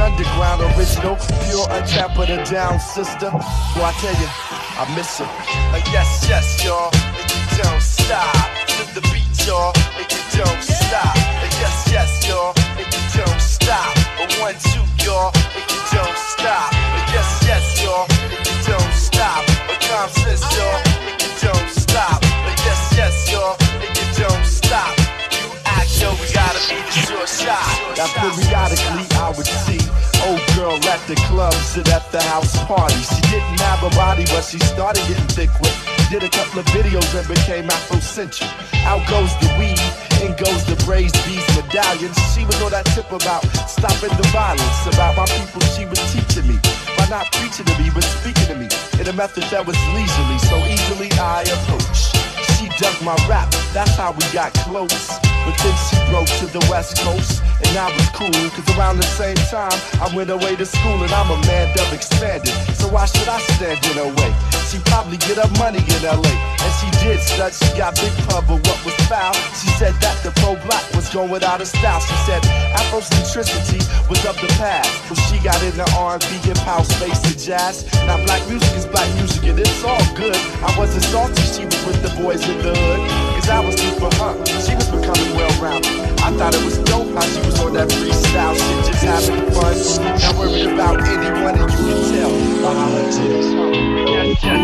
underground, original, pure, untapped, but a down sister. Well, I tell you, I miss her. Uh, yes, yes, y'all, and you don't stop. To the beat, y'all, and you don't stop. Uh, yes, yes, y'all, and you don't stop. Uh, one, two, y'all, and you don't stop. Uh, yes, yes, y'all, and you don't stop. Uh, Common Sense, y'all, and you don't stop. Uh, yes, yes, y'all, and you don't stop. You act, yo, we gotta be the shot. Now periodically I would see old girl at the club, sit at the house party. She didn't have a body, but she started getting thick with. Did a couple of videos and became Afrocentric. Out goes the weed, in goes the braised bees medallions. She was on that tip about stopping the violence. About my people, she was teaching me. By not preaching to me, but speaking to me in a method that was leisurely, so easily I approach. Dug my rap, that's how we got close. But then she broke to the west coast, and I was cool, cause around the same time, I went away to school, and I'm a man dub expanded. So why should I stand in her way? She probably get her money in LA, and she did stud, she got big pub, but what was foul? She said that the pro black was going out of style. She said Afrocentricity was of the past, but she got into R&B, hip house, bass, and jazz. Now black music is black music, and it's all good. I wasn't salty, she was with the boys in the hood, cause I was new for her. She was becoming well-rounded. I thought it was dope how she was on that freestyle shit, just having fun. Not worried about anyone, and you can tell by her tits. Yes. Yes,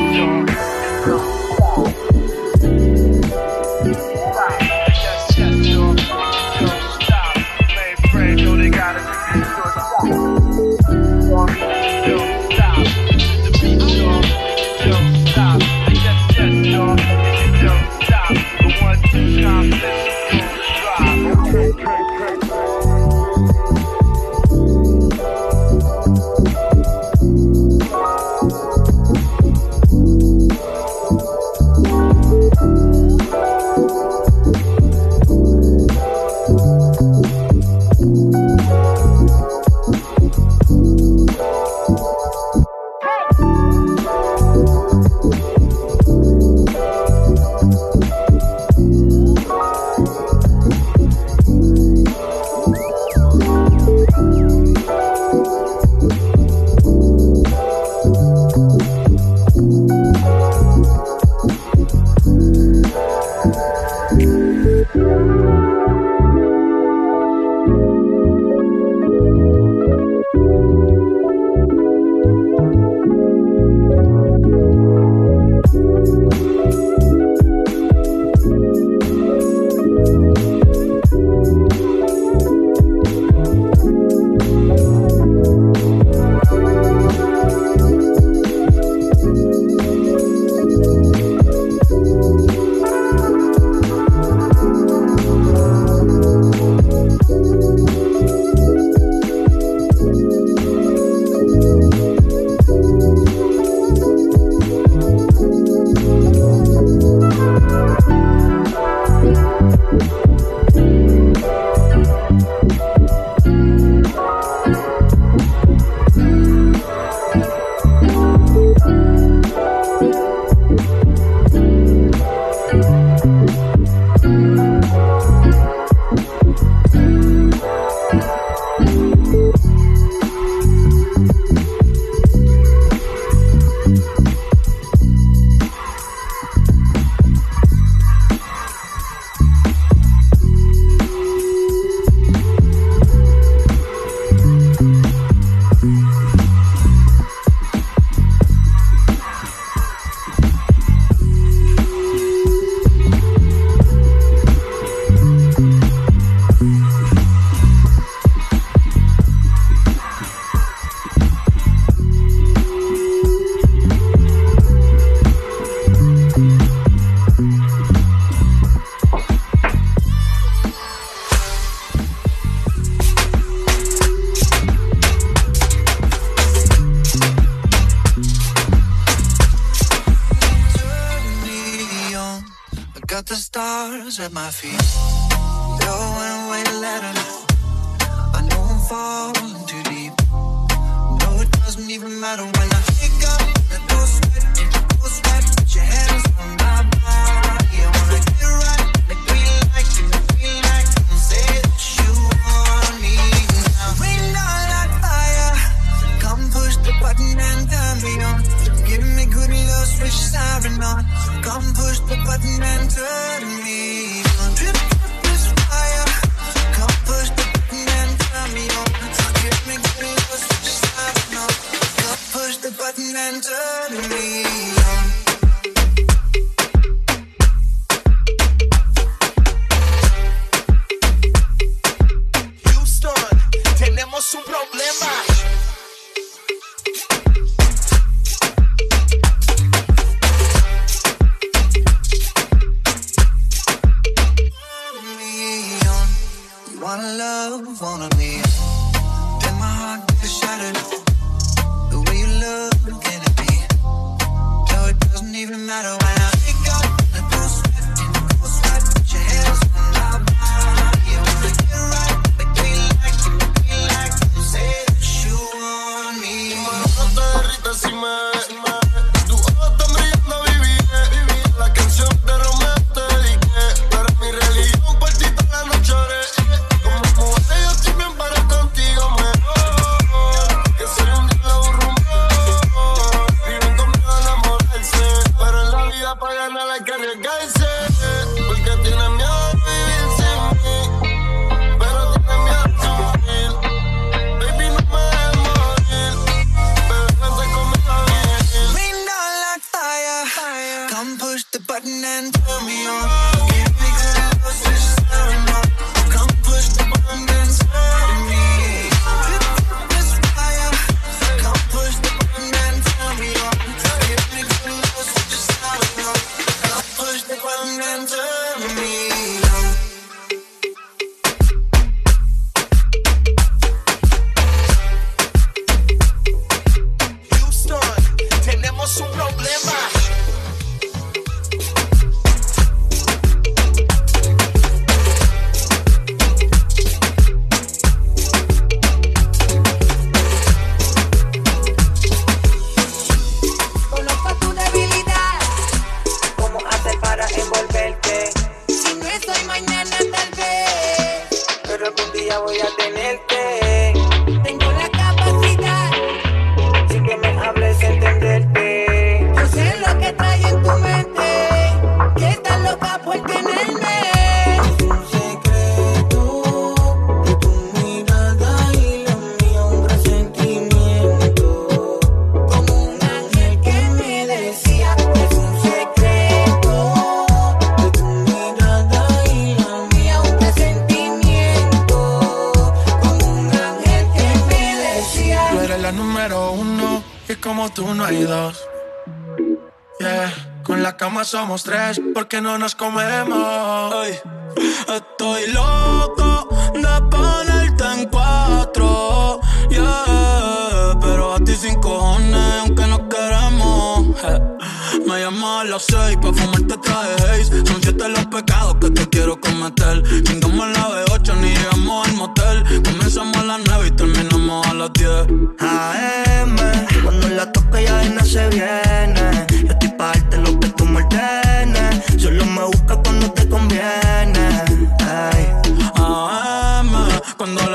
Nos nos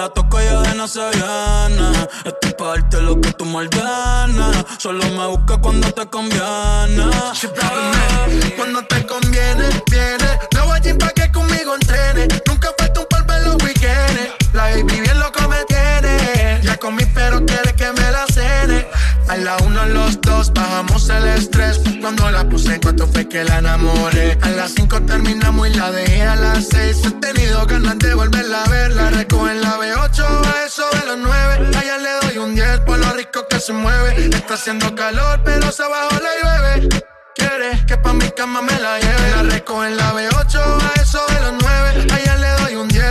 toco ella de no se viene. Estoy pa' darte lo que tú malganas. Solo me busca cuando te conviene. Cuando te conviene, viene. No voy a pa' que conmigo entrene. Nunca falta un la baby bien loco me tiene. Ya comí, pero quiere que me la cene. A la uno, los dos, bajamos el estrés. Cuando la puse en cuatro fue que la enamoré. A las cinco terminamos y la dejé a las seis. He tenido ganas de volverla a ver. La recojo en la B8, a eso de los nueve. A ella le doy un 10 por lo rico que se mueve. Está haciendo calor, pero se bajó la llueve que pa' mi cama me la lleve. La recojo en la B8, a eso de los 9. A ella le doy un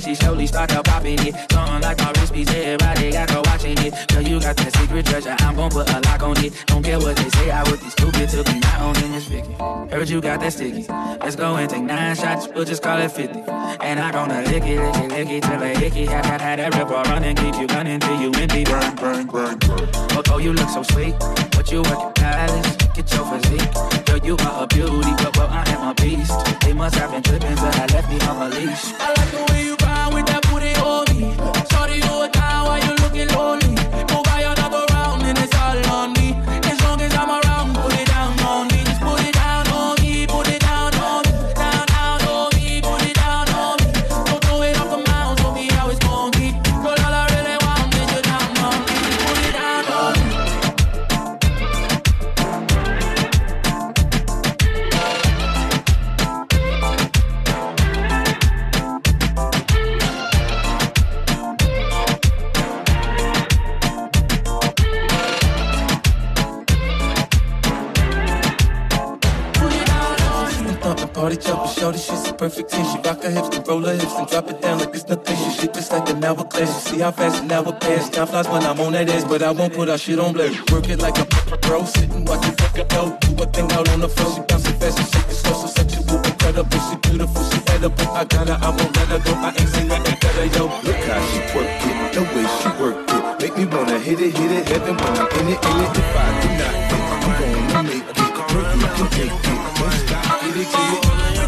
She slowly start to popping it. Something like my wrist piece, everybody got to watching it. Girl, you got that secret treasure, I'm gon' put a lock on it. Don't care what they say, I would be stupid to be not owning this Vicky. Heard you got that sticky. Let's go and take nine shots, we'll just call it 50. And I gonna lick it, lick it, lick it till it hickey. Had, had, had that river running, keep you gunning till you empty. Burn, burn, burn, burn. Oh, you look so sweet, but you work at palace. Get your physique. Girl, you are a beauty, but well, I am a beast. They must have been tripping till I left me on a leash. I like the way you grind with that booty on me. Shorty, you a down while you looking lonely. Party jumping, shorty, she's a perfect ten. She rock her hips and roll her hips and drop it down like it's nothing. She shit just like an hourglass. You see how fast an hour pass. Time flies when I'm on that ass, but I won't put our shit on blast. Work it like a pro, sitting watching fucking go. Do a thing out on the floor. She bouncing fast and shake it slow, so sexual, incredible. She beautiful, she edible. I got her, I won't let her go. I ain't seen nothing better, yo. Look how she work it, the way she work it. Make me wanna hit it, hit it, heaven when I'm in it, in it. If I do not it, can take it. Get it. Estas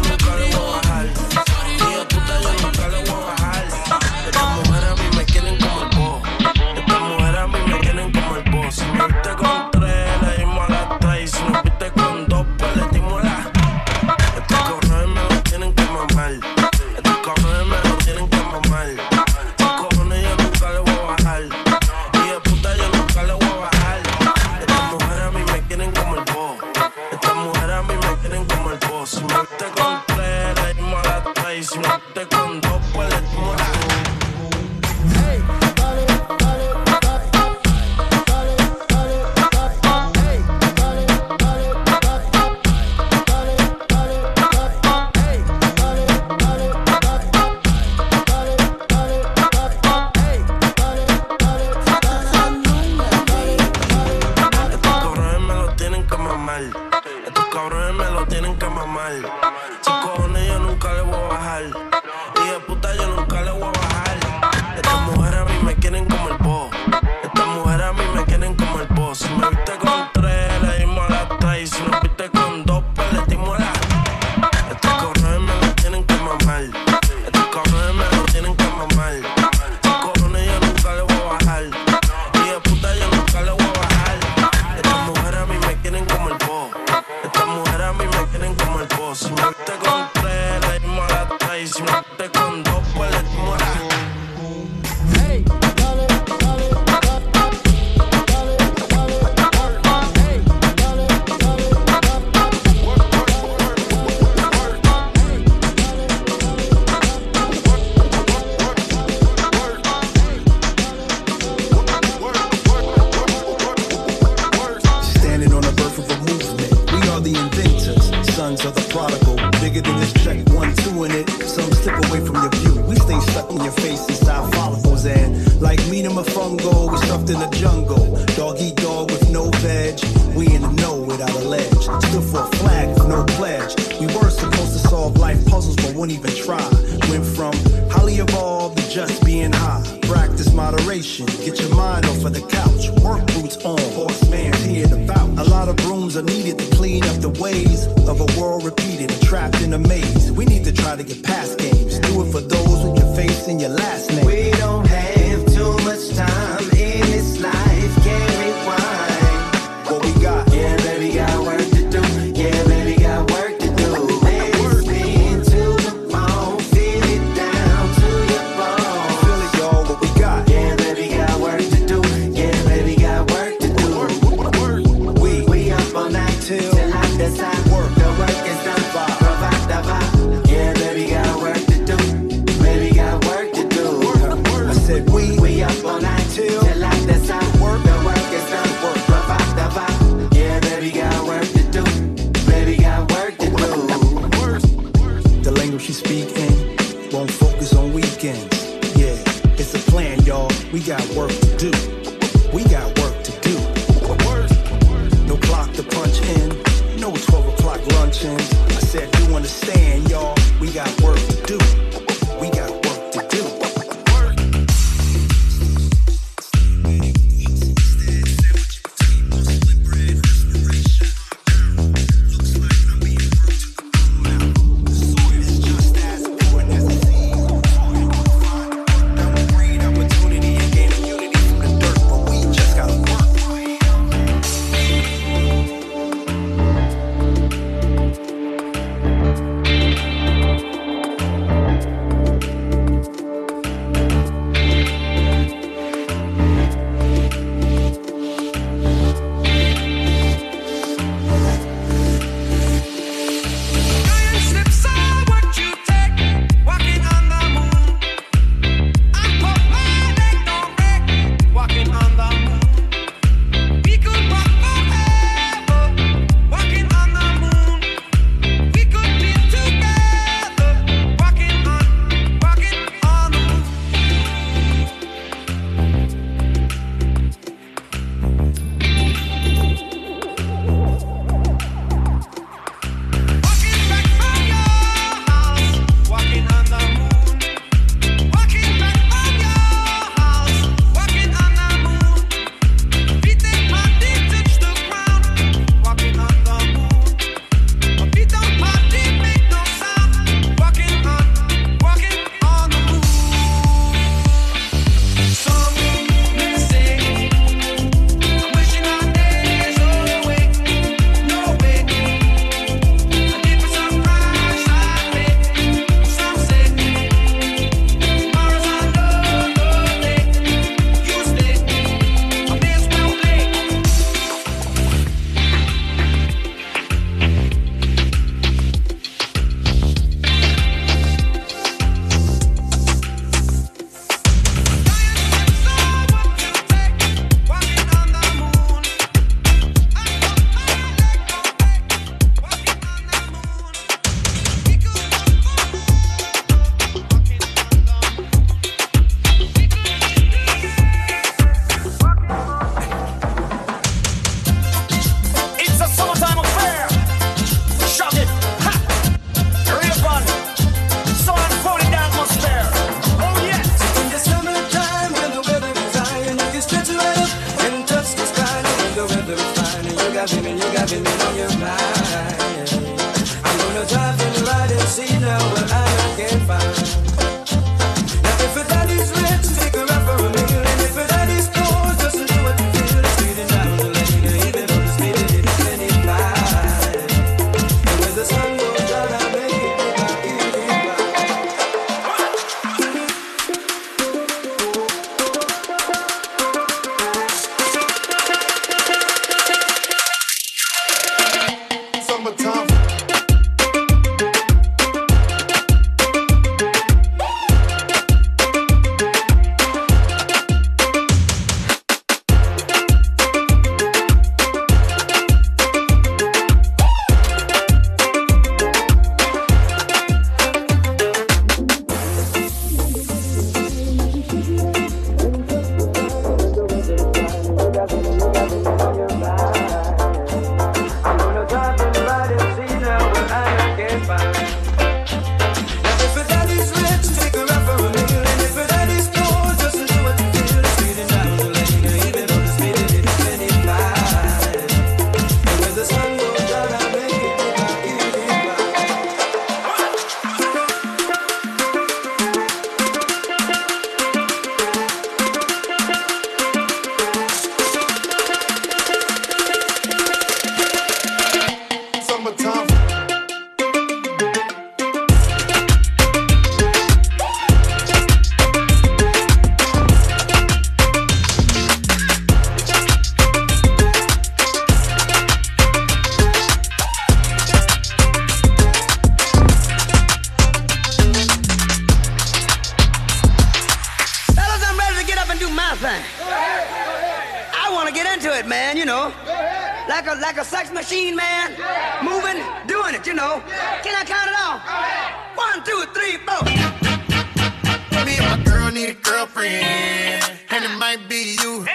need a girlfriend, and it might be you.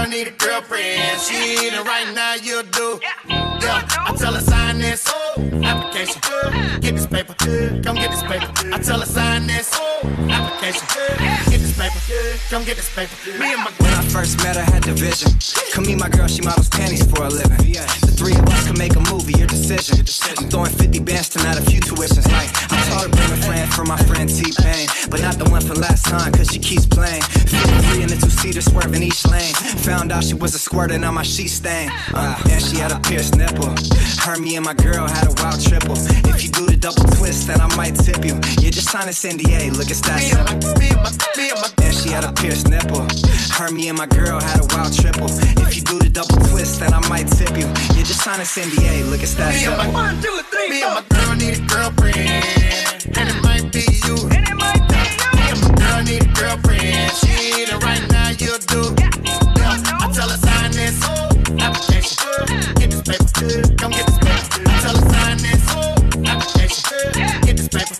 Girl need a girlfriend. She ain't it right now, you do. Yeah, I tell her sign this application. Get this paper, come get this paper. I tell her sign this application. Get this paper, come get this paper. Me and my girl. When I first met her, had the vision. Come meet my girl, she models panties for a living. The three of us can make a movie, your decision. I'm throwing 50 bands tonight, a few tuitions. Like, I told her bring a friend for my friend T-Pain. But not the one from last time, cause she keeps playing. 53 in the two-seater, swerving each lane. Found out she was a squirting on my sheet stain. Uh, and she had a pierced nipple. Her, me, and my girl had a wild triple. If you do the double twist, then I might tip you. You just sign this NDA, look, it's that simple. And she had a pierced nipple. Her, me, and my girl had a wild triple. If you do the double twist, then I might tip you. You just sign this NDA, look, it's that Me and simple. my- Me and my girl need a girlfriend, and it might be you. And it might be you. Me and my girl need a girlfriend. She ain't it right now, you do. Yeah, come get this paper. I. Get this paper,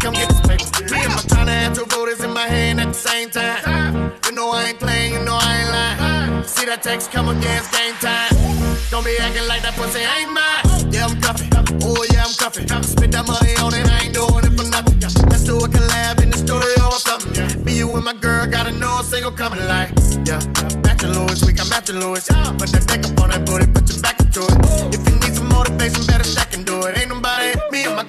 come get this paper. Me and my two in my hand at the same time. You know I ain't playing, you know I ain't lying. See that text come game time. Don't be acting like that pussy ain't mine. Yeah, I'm cuffing. Oh, yeah, I'm cuffing. That money on it, I ain't doing it for nothing. A collab in the. Me, you, and my girl gotta know a single coming like. Yeah, Matching Louis, we got matching Louis. Put that deck up on that booty, put your back into it. If you need some motivation, better stack and do it. Ain't nobody, me and my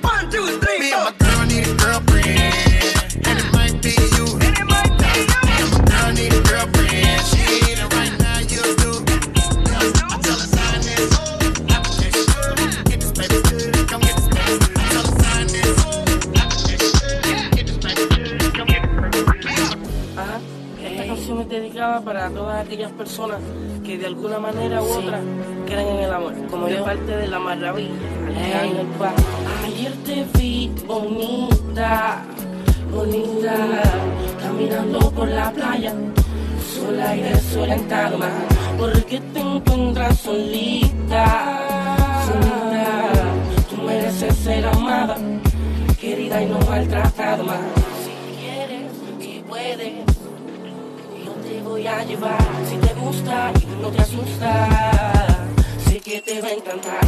para todas aquellas personas que de alguna manera u otra creen en el amor. Como de parte de la maravilla, Paz. Ayer te vi bonita, bonita, caminando por la playa, sola y desorientada, porque te encuentras solita, solita. Tú mereces ser amada, querida y no maltratada más. Si quieres y puedes, yo voy a llevar. Si te gusta no te asusta, sé que te va a encantar.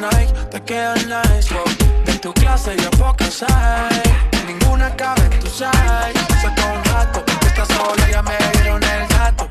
Te quedan nice, wow. De tu clase ya pocas hay, ninguna cabe en tu size. Saca un rato, porque estás sola, ya me dieron el gato.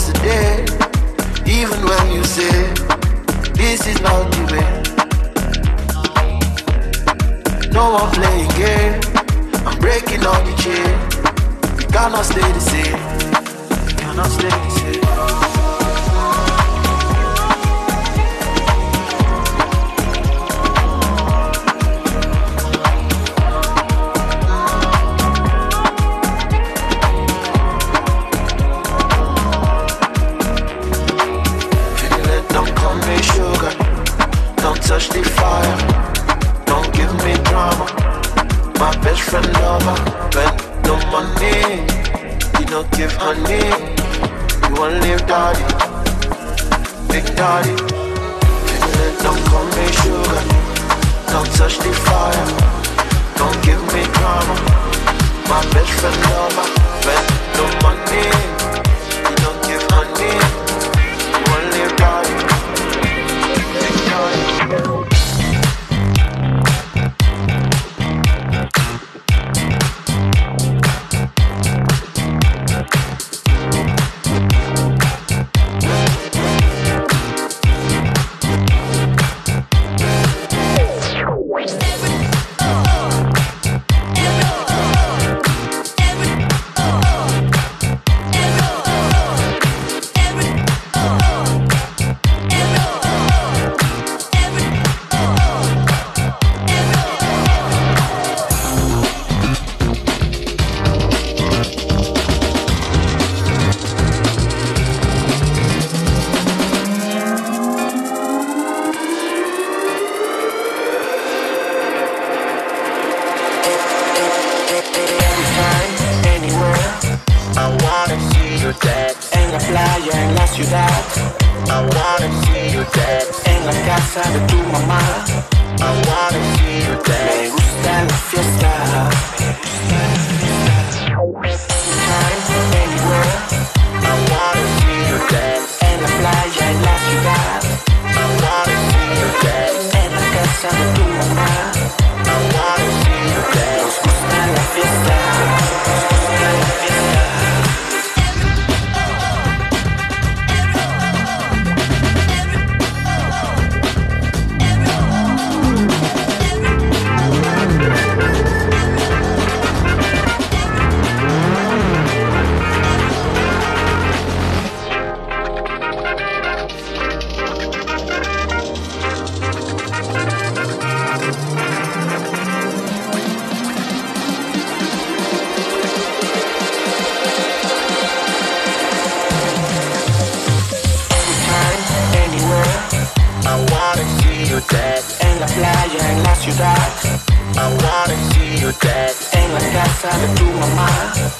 yesterday. Even when you say this is not the way. No one playing game. I'm breaking all the chain. We cannot stay the same. We cannot stay the same. touch the fire. Don't give me drama. My best friend lover, bend no money. You don't give honey. You want live daddy, big daddy. Feeling don't call me sugar. Don't touch the fire. Don't give me drama. My best friend lover, bend no money. En la my de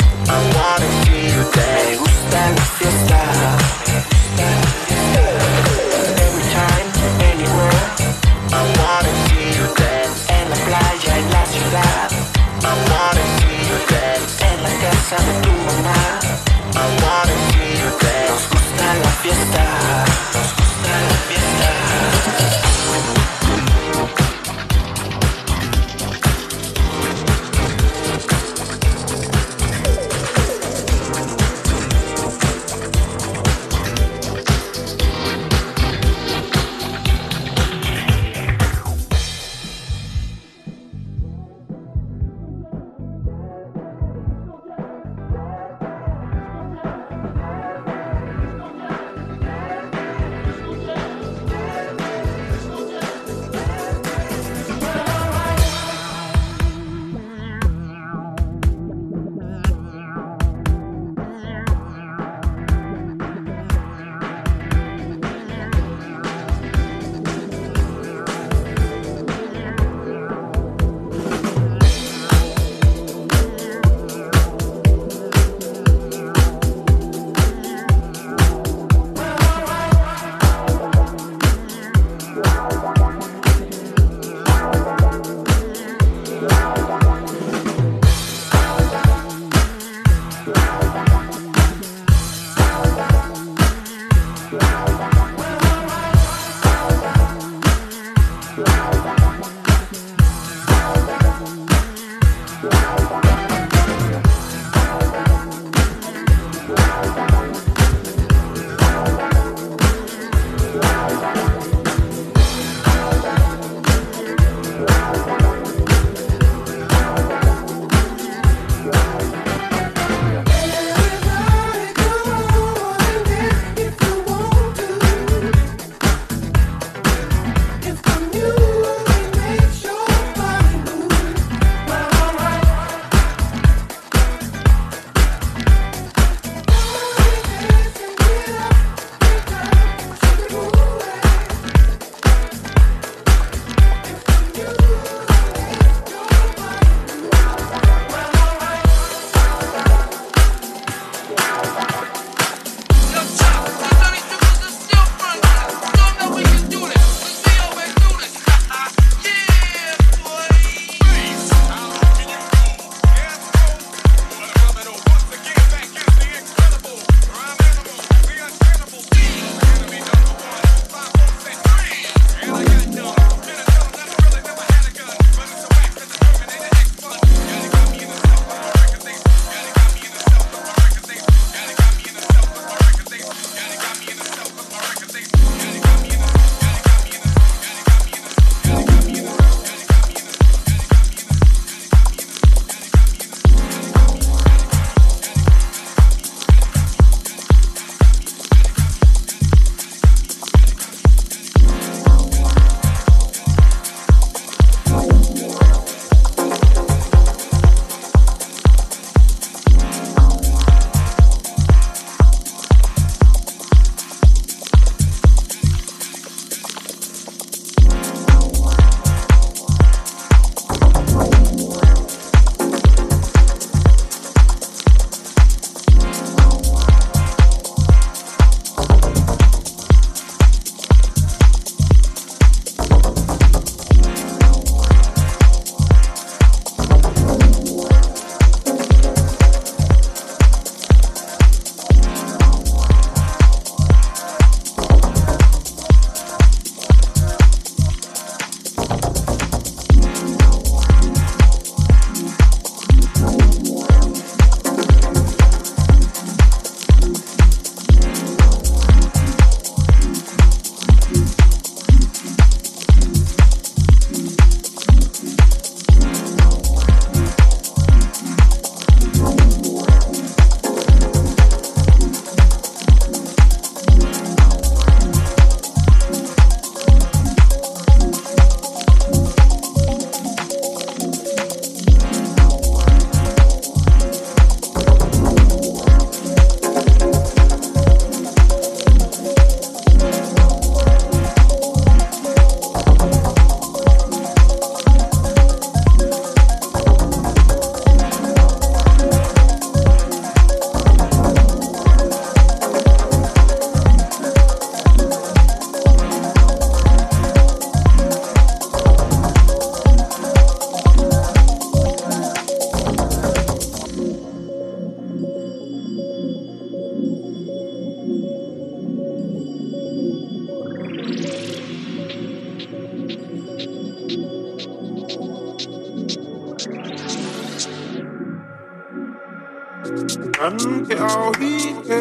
Kan ke au hi ke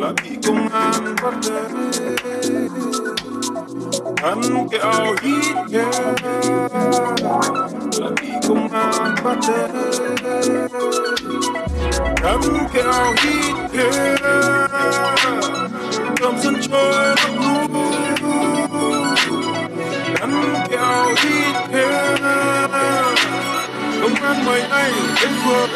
Lagi kuman perde Kan ke au là ke Lagi kuman perde Kan ke au hi ke Come and join the group ăn mấy ngày. Em vừa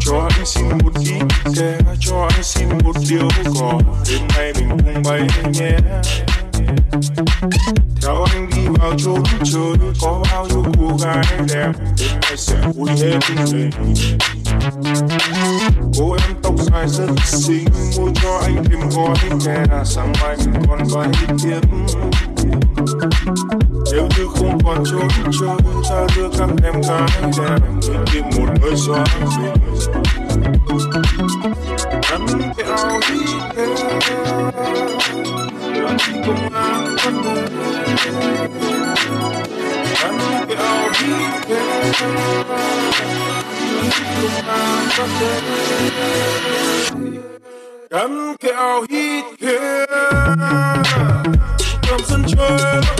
cho anh xin một tí kè cho anh xin một điều cỏ đêm nay mình cùng bay nhé sẽ cô em tóc dài rất xinh mua cho anh thêm gói kè sáng mai mình còn vài tiếng nếu như không còn trốn chơi ta đưa các em gái đẹp đi tìm một nơi xóa mình ăn cái áo đi làm gì công an bắt đến ăn cái áo đi làm Jamen heat afhit I'm so tjøl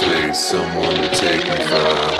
space. Someone to take me far.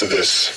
To this.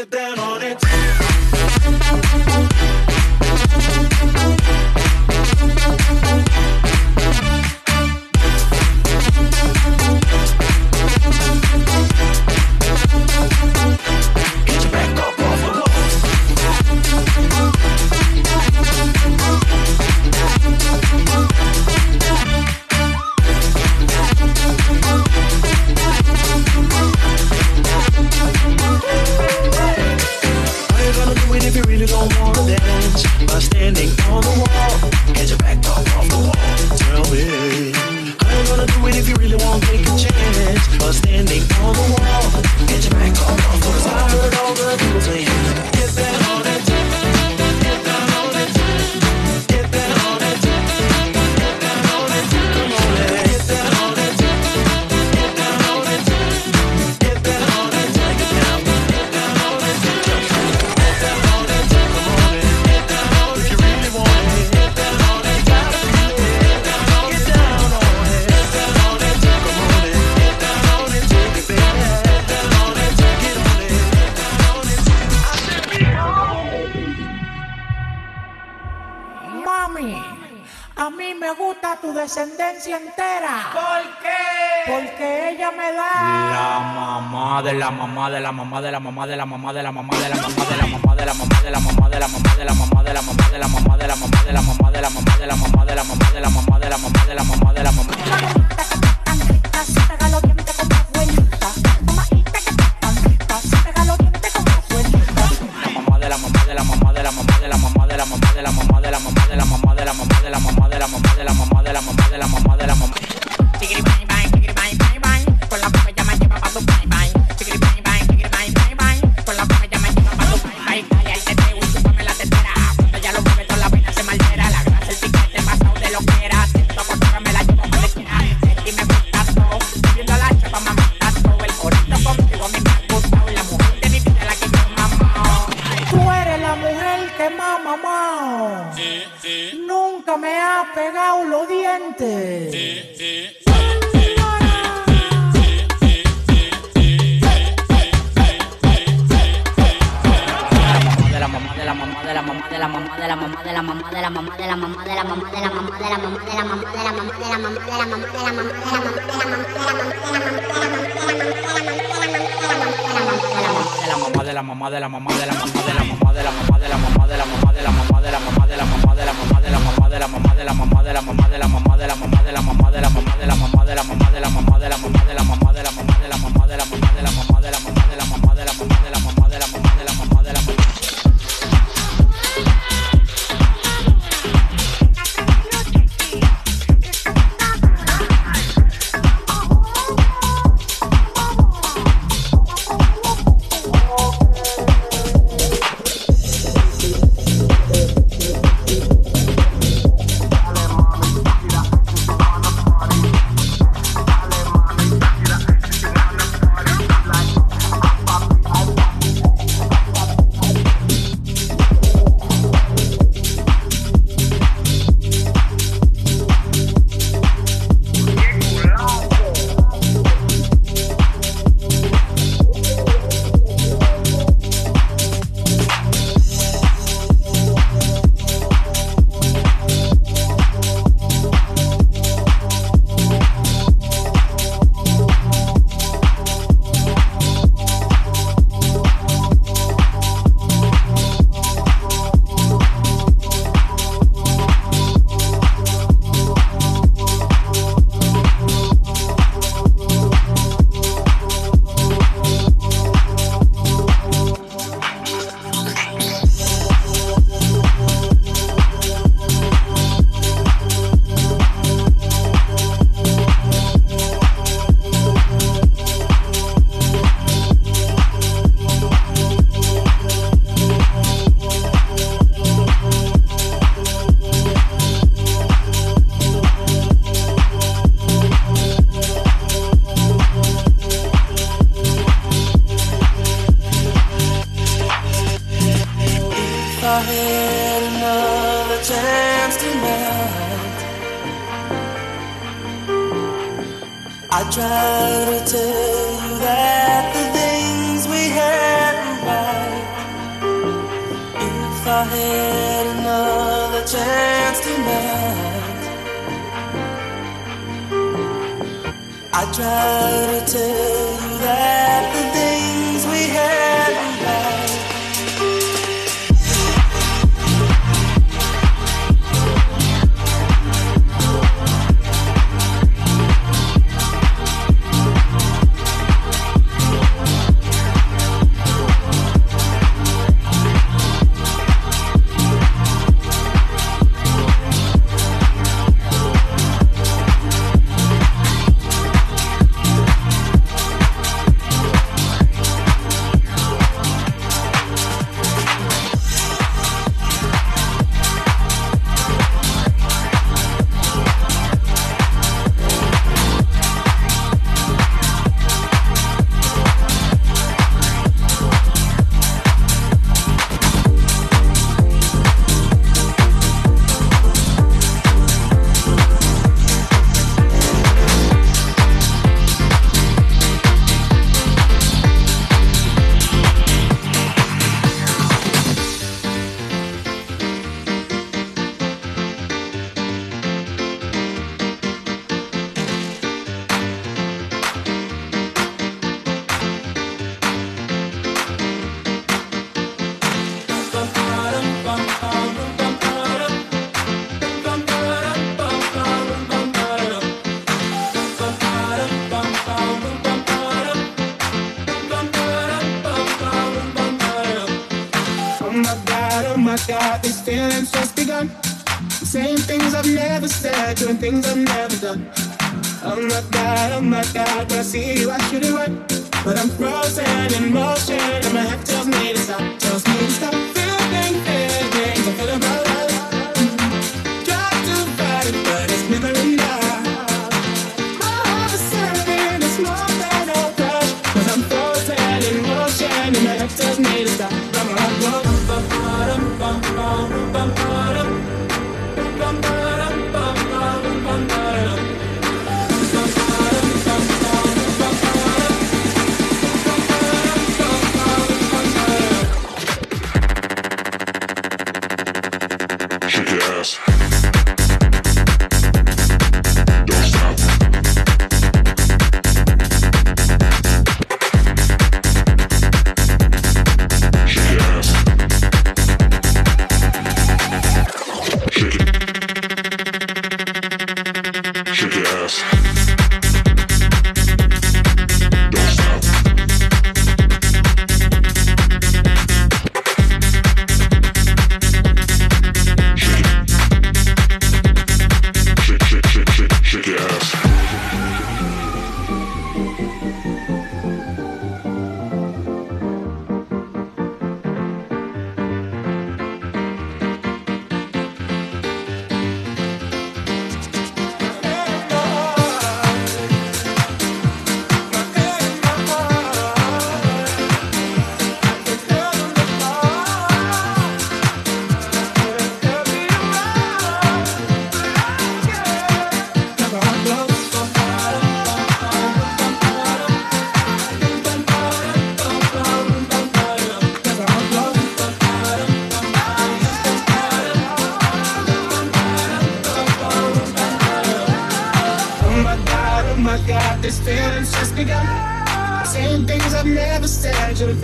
Get down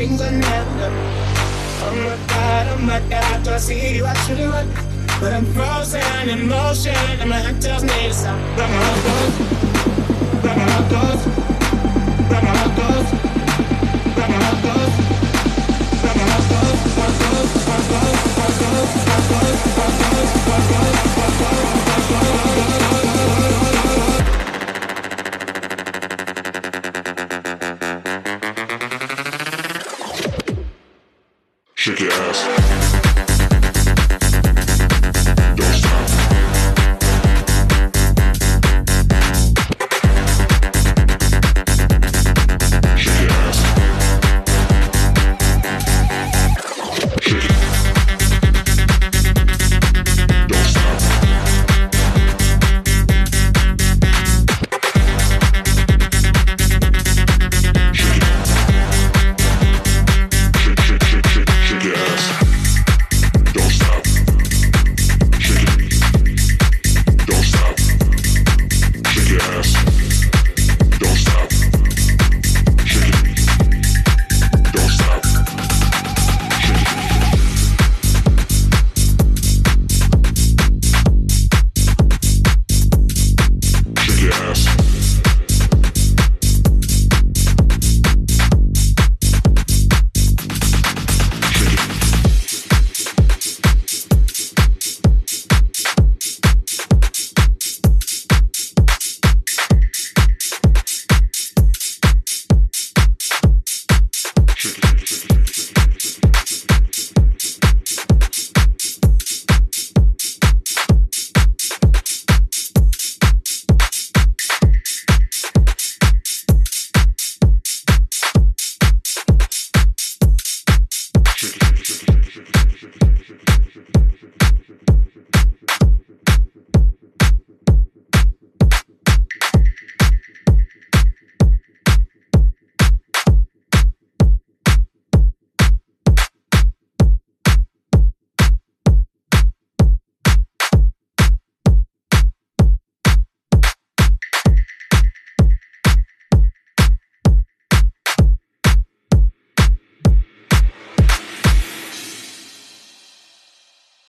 things are never. Oh my god, oh my god, do I see you? I should have. But I'm frozen in motion, and my heart tells me to stop. But my heart goes, but my heart goes, but my heart goes, but my heart goes.